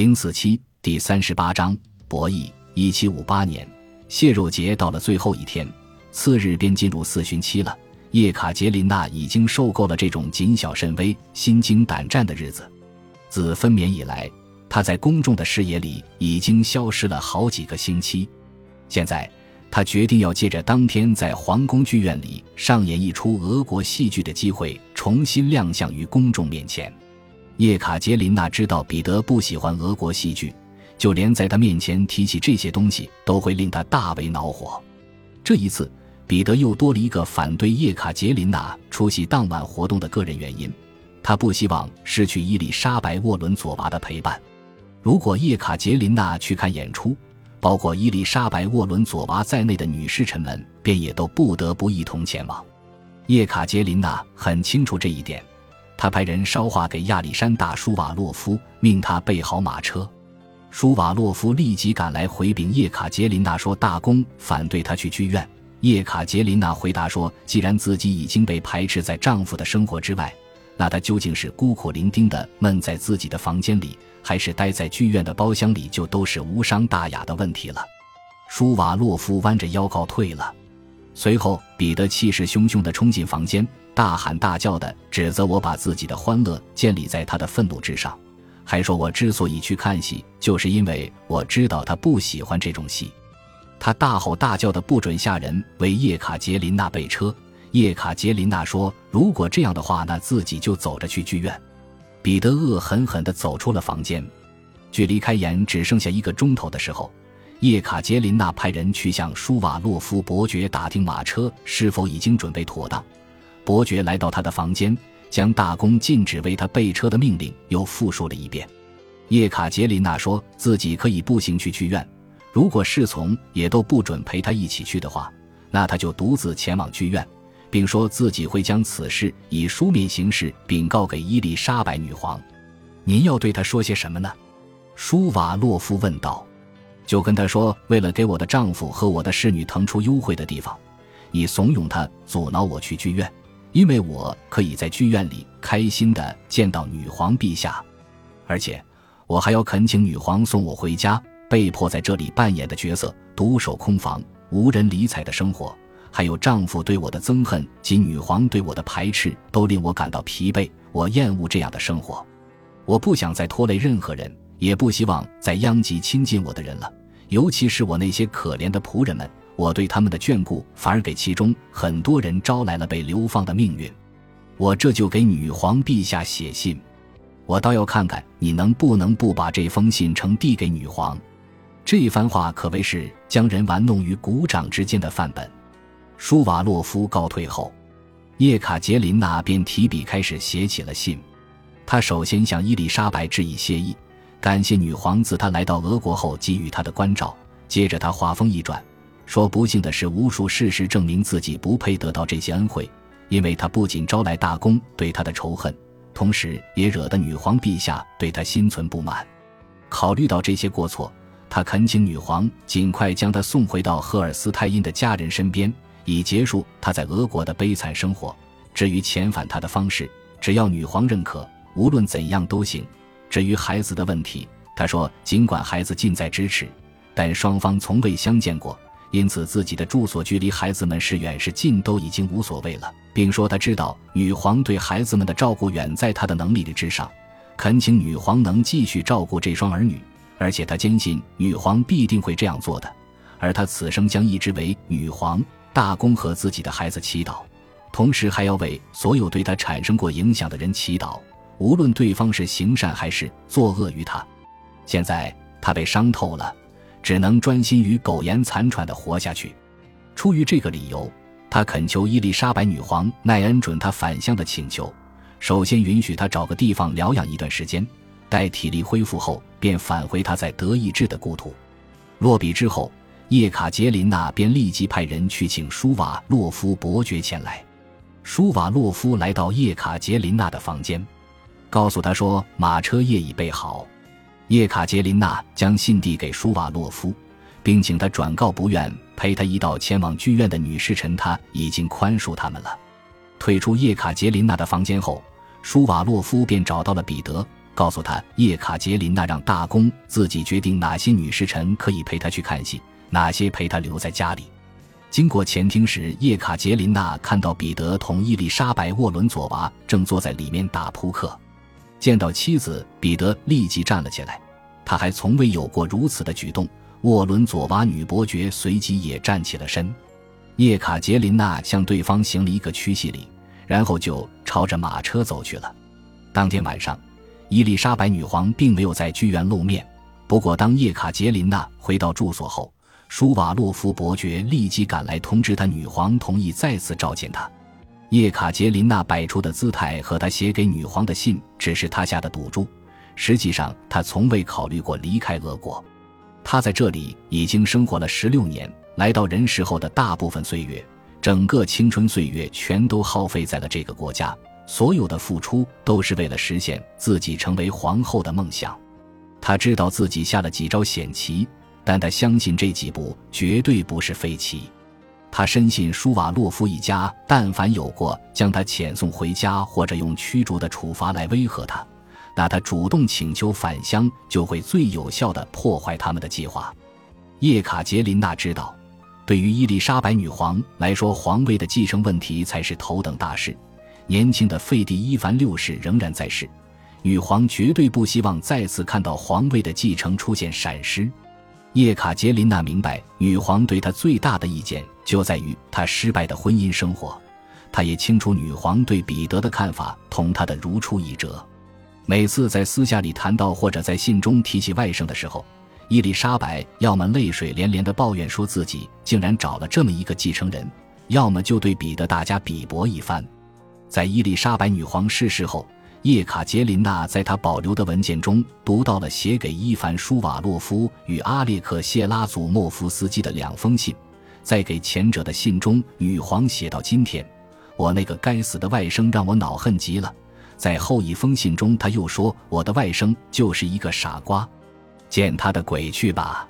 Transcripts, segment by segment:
零四七第三十八章博弈。一七五八年，蟹肉节到了最后一天，次日便进入四旬期了。叶卡捷琳娜已经受够了这种谨小慎微、心惊胆战的日子。自分娩以来，她在公众的视野里已经消失了好几个星期。现在，她决定要借着当天在皇宫剧院里上演一出俄国戏剧的机会，重新亮相于公众面前。叶卡捷琳娜知道彼得不喜欢俄国戏剧，就连在他面前提起这些东西都会令他大为恼火。这一次。彼得又多了一个反对叶卡捷琳娜出席当晚活动的个人原因，他不希望失去伊丽莎白·沃伦佐娃的陪伴。如果叶卡捷琳娜去看演出，包括伊丽莎白·沃伦佐娃在内的女侍臣们便也都不得不一同前往。叶卡捷琳娜很清楚这一点，她派人捎话给亚历山大·舒瓦洛夫，命他备好马车。舒瓦洛夫立即赶来回禀叶卡捷琳娜说：“大公反对他去剧院。”叶卡捷琳娜回答说：“既然自己已经被排斥在丈夫的生活之外，那她究竟是孤苦伶仃的闷在自己的房间里，还是待在剧院的包厢里，就都是无伤大雅的问题了。”舒瓦洛夫弯着腰告退了。随后，彼得气势汹汹地冲进房间，大喊大叫地指责我把自己的欢乐建立在他的愤怒之上，还说我之所以去看戏，就是因为我知道他不喜欢这种戏。他大吼大叫的不准下人为叶卡捷琳娜备车。叶卡捷琳娜说：“如果这样的话，那自己就走着去剧院。”彼得恶狠狠地走出了房间。距离开演只剩下一个钟头的时候，叶卡捷琳娜派人去向舒瓦洛夫伯爵打听马车是否已经准备妥当。伯爵来到他的房间，将大公禁止为他备车的命令又复述了一遍。叶卡捷琳娜说自己可以步行去剧院。如果侍从也都不准陪他一起去的话，那他就独自前往剧院，并说自己会将此事以书面形式禀告给伊丽莎白女皇。您要对他说些什么呢？舒瓦洛夫问道。就跟他说，为了给我的丈夫和我的侍女腾出优惠的地方，你怂恿他阻挠我去剧院，因为我可以在剧院里开心的见到女皇陛下，而且我还要恳请女皇送我回家。被迫在这里扮演的角色，独守空房、无人理睬的生活，还有丈夫对我的憎恨及女皇对我的排斥，都令我感到疲惫。我厌恶这样的生活，我不想再拖累任何人，也不希望再殃及亲近我的人了。尤其是我那些可怜的仆人们，我对他们的眷顾反而给其中很多人招来了被流放的命运。我这就给女皇陛下写信，我倒要看看你能不能不把这封信呈递给女皇。这番话可谓是将人玩弄于股掌之间的范本。舒瓦洛夫告退后，叶卡捷琳娜便提笔开始写起了信。他首先向伊丽莎白致以谢意，感谢女皇自她来到俄国后给予他的关照。接着他话锋一转，说：“不幸的是，无数事实证明自己不配得到这些恩惠，因为他不仅招来大公对他的仇恨，同时也惹得女皇陛下对他心存不满。考虑到这些过错。”他恳请女皇尽快将他送回到赫尔斯泰因的家人身边，以结束他在俄国的悲惨生活。至于遣返他的方式，只要女皇认可，无论怎样都行。至于孩子的问题，他说尽管孩子近在咫尺，但双方从未相见过，因此自己的住所距离孩子们是远是近都已经无所谓了，并说他知道女皇对孩子们的照顾远在他的能力之上，恳请女皇能继续照顾这双儿女。而且他坚信女皇必定会这样做的，而他此生将一直为女皇、大公和自己的孩子祈祷，同时还要为所有对他产生过影响的人祈祷，无论对方是行善还是作恶于他。现在他被伤透了，只能专心于苟延残喘地活下去。出于这个理由，他恳求伊丽莎白女皇奈恩准他返乡的请求，首先允许他找个地方疗养一段时间。待体力恢复后，便返回他在德意志的故土。落笔之后，叶卡捷琳娜便立即派人去请舒瓦洛夫伯爵前来。舒瓦洛夫来到叶卡捷琳娜的房间，告诉他说马车业已备好。叶卡捷琳娜将信递给舒瓦洛夫，并请他转告不愿陪他一道前往剧院的女侍臣，他已经宽恕他们了。退出叶卡捷琳娜的房间后，舒瓦洛夫便找到了彼得。告诉他叶卡捷琳娜让大公自己决定哪些女侍臣可以陪他去看戏，哪些陪他留在家里。经过前厅时，叶卡捷琳娜看到彼得同伊丽莎白·沃伦佐娃正坐在里面打扑克。见到妻子，彼得立即站了起来。他还从未有过如此的举动。沃伦佐娃女伯爵随即也站起了身。叶卡捷琳娜向对方行了一个屈膝礼，然后就朝着马车走去了。当天晚上，伊丽莎白女皇并没有在剧院露面。不过，当叶卡捷琳娜回到住所后，舒瓦洛夫伯爵立即赶来通知他，女皇同意再次召见他。叶卡捷琳娜摆出的姿态和她写给女皇的信，只是她下的赌注。实际上，她从未考虑过离开俄国。她在这里已经生活了十六年，来到人世后的大部分岁月，整个青春岁月全都耗费在了这个国家。所有的付出都是为了实现自己成为皇后的梦想。他知道自己下了几招险棋，但他相信这几步绝对不是废棋。他深信舒瓦洛夫一家但凡有过将他遣送回家或者用驱逐的处罚来威吓他，那他主动请求返乡就会最有效地破坏他们的计划。叶卡捷琳娜知道，对于伊丽莎白女皇来说，皇位的继承问题才是头等大事。年轻的费迪伊凡六世仍然在世，女皇绝对不希望再次看到皇位的继承出现闪失。叶卡捷琳娜明白，女皇对她最大的意见就在于她失败的婚姻生活。她也清楚女皇对彼得的看法同她的如出一辙。每次在私下里谈到或者在信中提起外甥的时候，伊丽莎白要么泪水连连的抱怨说自己竟然找了这么一个继承人，要么就对彼得大家比驳一番。在伊丽莎白女皇逝世后，叶卡捷琳娜在她保留的文件中读到了写给伊凡舒瓦洛夫与阿列克谢拉祖莫夫斯基的两封信。在给前者的信中，女皇写到：“今天，我那个该死的外甥让我恼恨极了。”在后一封信中，他又说：“我的外甥就是一个傻瓜，见他的鬼去吧。”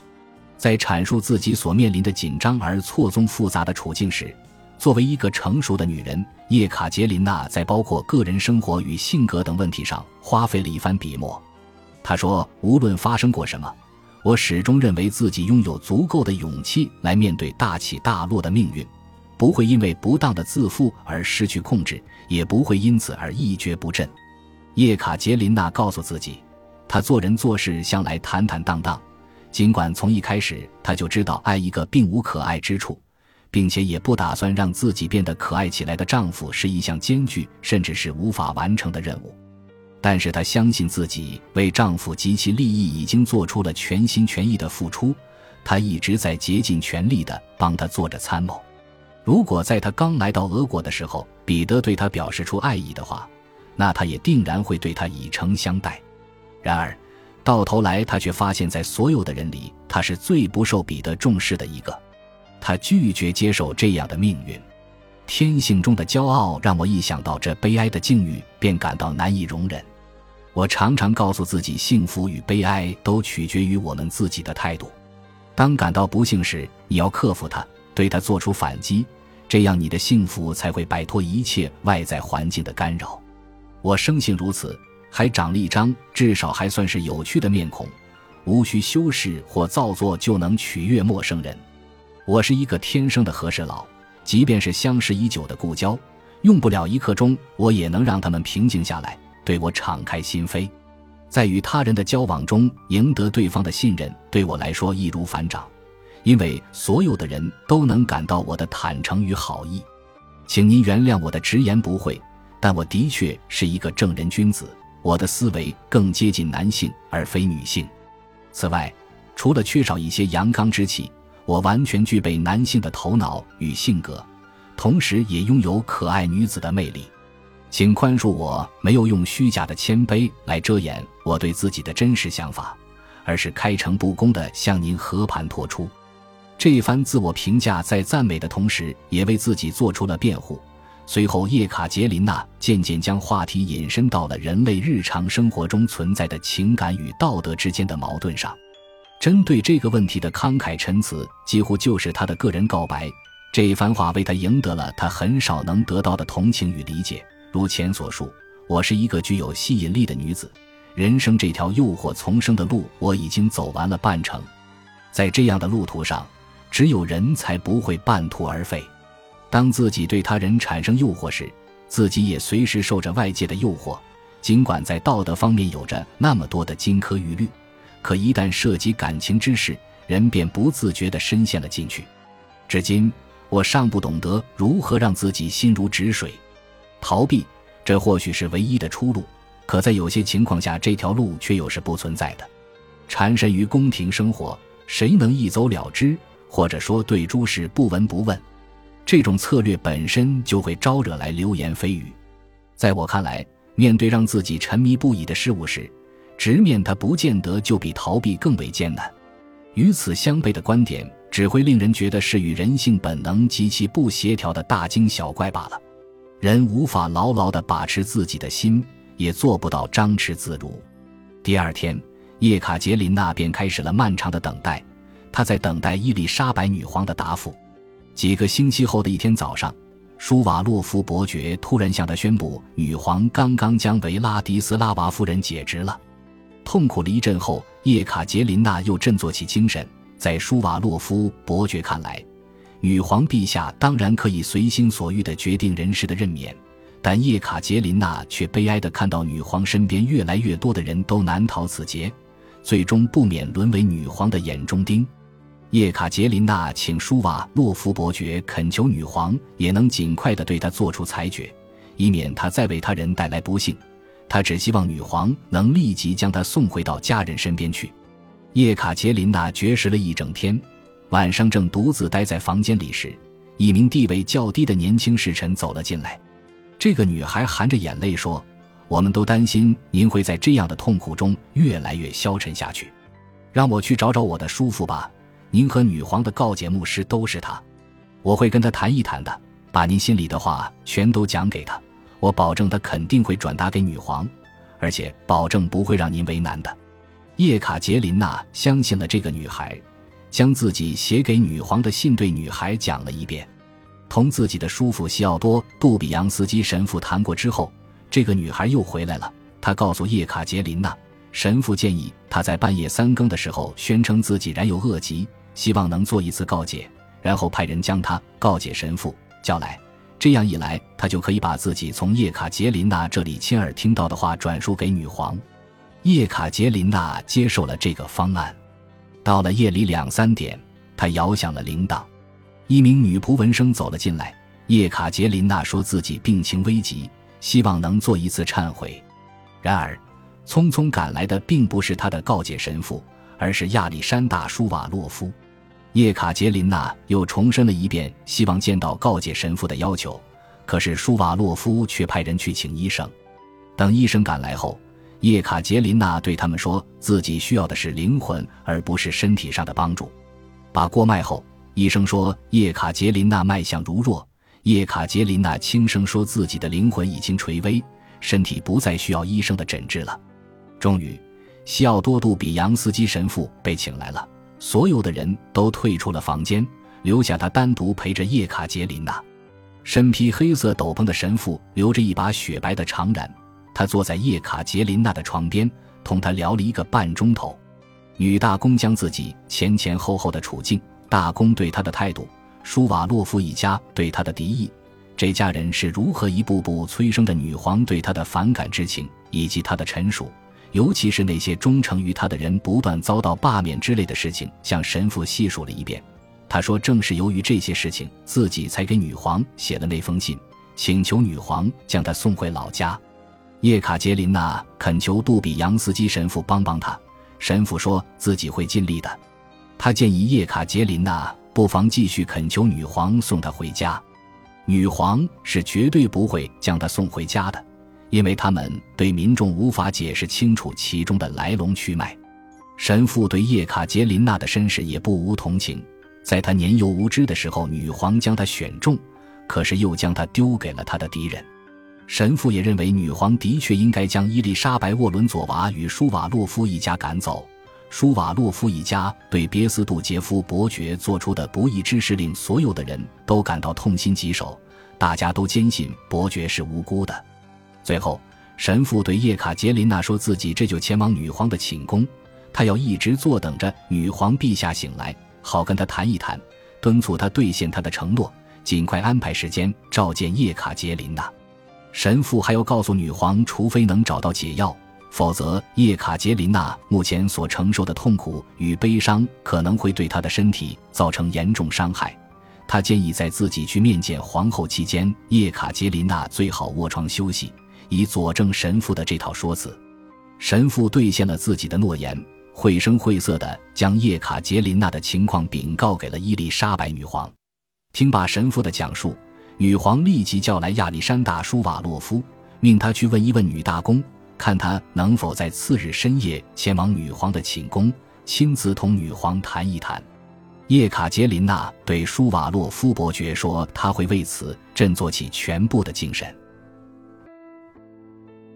在阐述自己所面临的紧张而错综复杂的处境时。作为一个成熟的女人，叶卡捷琳娜在包括个人生活与性格等问题上花费了一番笔墨。她说：“无论发生过什么，我始终认为自己拥有足够的勇气来面对大起大落的命运，不会因为不当的自负而失去控制，也不会因此而一蹶不振。”叶卡捷琳娜告诉自己，她做人做事向来坦坦荡荡，尽管从一开始她就知道爱一个并无可爱之处。并且也不打算让自己变得可爱起来的丈夫是一项艰巨甚至是无法完成的任务，但是她相信自己为丈夫及其利益已经做出了全心全意的付出，她一直在竭尽全力的帮他做着参谋。如果在他刚来到俄国的时候，彼得对他表示出爱意的话，那他也定然会对他以诚相待。然而，到头来他却发现，在所有的人里，他是最不受彼得重视的一个。他拒绝接受这样的命运，天性中的骄傲让我一想到这悲哀的境遇便感到难以容忍。我常常告诉自己，幸福与悲哀都取决于我们自己的态度。当感到不幸时，你要克服它，对它做出反击，这样你的幸福才会摆脱一切外在环境的干扰。我生性如此，还长了一张至少还算是有趣的面孔，无需修饰或造作就能取悦陌生人。我是一个天生的和事佬，即便是相识已久的故交，用不了一刻钟，我也能让他们平静下来，对我敞开心扉。在与他人的交往中赢得对方的信任，对我来说易如反掌，因为所有的人都能感到我的坦诚与好意。请您原谅我的直言不讳，但我的确是一个正人君子，我的思维更接近男性而非女性。此外，除了缺少一些阳刚之气。我完全具备男性的头脑与性格，同时也拥有可爱女子的魅力。请宽恕我没有用虚假的谦卑来遮掩我对自己的真实想法，而是开诚布公地向您和盘托出。这一番自我评价在赞美的同时，也为自己做出了辩护。随后，叶卡捷琳娜渐渐将话题引申到了人类日常生活中存在的情感与道德之间的矛盾上。针对这个问题的慷慨陈词，几乎就是他的个人告白。这一番话为他赢得了他很少能得到的同情与理解。如前所述，我是一个具有吸引力的女子，人生这条诱惑丛生的路，我已经走完了半程。在这样的路途上，只有人才不会半途而废。当自己对他人产生诱惑时，自己也随时受着外界的诱惑。尽管在道德方面有着那么多的金科玉律，可一旦涉及感情之事，人便不自觉地深陷了进去。至今，我尚不懂得如何让自己心如止水。逃避，这或许是唯一的出路。可在有些情况下，这条路却又是不存在的。缠身于宫廷生活，谁能一走了之？或者说对诸事不闻不问？这种策略本身就会招惹来流言蜚语。在我看来，面对让自己沉迷不已的事物时，直面它不见得就比逃避更为艰难。与此相悖的观点，只会令人觉得是与人性本能极其不协调的大惊小怪罢了。人无法牢牢地把持自己的心。也做不到张弛自如。第二天，叶卡捷琳娜便开始了漫长的等待。她在等待伊丽莎白女皇的答复。几个星期后的一天早上，舒瓦洛夫伯爵突然向她宣布，女皇刚刚将维拉迪斯拉娃夫人解职了。痛苦了一阵后，叶卡捷琳娜又振作起精神。在舒瓦洛夫伯爵看来，女皇陛下当然可以随心所欲地决定人事的任免。但叶卡捷琳娜却悲哀地看到，女皇身边越来越多的人都难逃此劫，最终不免沦为女皇的眼中钉。叶卡捷琳娜请舒瓦洛夫伯爵恳求女皇也能尽快地对她做出裁决，以免她再为他人带来不幸。他只希望女皇能立即将她送回到家人身边去。叶卡捷琳娜绝食了一整天，晚上正独自待在房间里时，一名地位较低的年轻侍臣走了进来。这个女孩含着眼泪说：“我们都担心您会在这样的痛苦中越来越消沉下去，让我去找找我的叔父吧。您和女皇的告解牧师都是他，我会跟他谈一谈的，把您心里的话全都讲给他。我保证他肯定会转达给女皇，而且保证不会让您为难的。”叶卡捷琳娜相信了这个女孩，将自己写给女皇的信对女孩讲了一遍。同自己的叔父西奥多·杜比扬斯基神父谈过之后，这个女孩又回来了。她告诉叶卡捷琳娜，神父建议她在半夜三更的时候宣称自己染有恶疾，希望能做一次告解，然后派人将她告解神父叫来。这样一来，他就可以把自己从叶卡捷琳娜这里亲耳听到的话转述给女皇。叶卡捷琳娜接受了这个方案。到了夜里两三点，她摇响了铃铛。一名女仆闻声走了进来。叶卡捷琳娜说自己病情危急，希望能做一次忏悔。然而，匆匆赶来的并不是她的告解神父，而是亚历山大·舒瓦洛夫。叶卡捷琳娜又重申了一遍希望见到告解神父的要求，可是舒瓦洛夫却派人去请医生。等医生赶来后，叶卡捷琳娜对他们说自己需要的是灵魂，而不是身体上的帮助。把过脉后。医生说叶卡捷琳娜脉象如弱，叶卡捷琳娜轻声说自己的灵魂已经垂危，身体不再需要医生的诊治了。终于，西奥多·杜比扬斯基神父被请来了，所有的人都退出了房间，留下他单独陪着叶卡捷琳娜。身披黑色斗篷的神父留着一把雪白的长髯，他坐在叶卡捷琳娜的床边，同她聊了一个半钟头。女大公将自己前前后后的处境。大公对她的态度，舒瓦洛夫一家对她的敌意，这家人是如何一步步催生的女皇对他的反感之情，以及他的陈述，尤其是那些忠诚于他的人不断遭到罢免之类的事情，向神父细数了一遍。他说：“正是由于这些事情，自己才给女皇写了那封信，请求女皇将他送回老家。”叶卡捷琳娜恳求杜比扬斯基神父帮帮他，神父说自己会尽力的。他建议叶卡捷琳娜不妨继续恳求女皇送她回家，女皇是绝对不会将她送回家的，因为他们对民众无法解释清楚其中的来龙去脉。神父对叶卡捷琳娜的身世也不无同情，在她年幼无知的时候，女皇将她选中，可是又将她丢给了他的敌人。神父也认为女皇的确应该将伊丽莎白·沃伦佐娃与舒瓦洛夫一家赶走。舒瓦洛夫一家对别斯杜杰夫伯爵做出的不义之事，令所有的人都感到痛心疾首。大家都坚信伯爵是无辜的。最后，神父对叶卡捷琳娜说自己这就前往女皇的寝宫，他要一直坐等着女皇陛下醒来，好跟她谈一谈，敦促她兑现她的承诺，尽快安排时间召见叶卡捷琳娜。神父还要告诉女皇，除非能找到解药，否则叶卡捷琳娜目前所承受的痛苦与悲伤可能会对她的身体造成严重伤害。他建议在自己去面见皇后期间，叶卡捷琳娜最好卧床休息。以佐证神父的这套说辞，神父兑现了自己的诺言，绘声绘色地将叶卡捷琳娜的情况禀告给了伊丽莎白女皇。听罢神父的讲述，女皇立即叫来亚历山大·舒瓦洛夫，命他去问一问女大公，看他能否在次日深夜前往女皇的寝宫，亲自同女皇谈一谈。叶卡捷琳娜对舒瓦洛夫伯爵说：“他会为此振作起全部的精神。”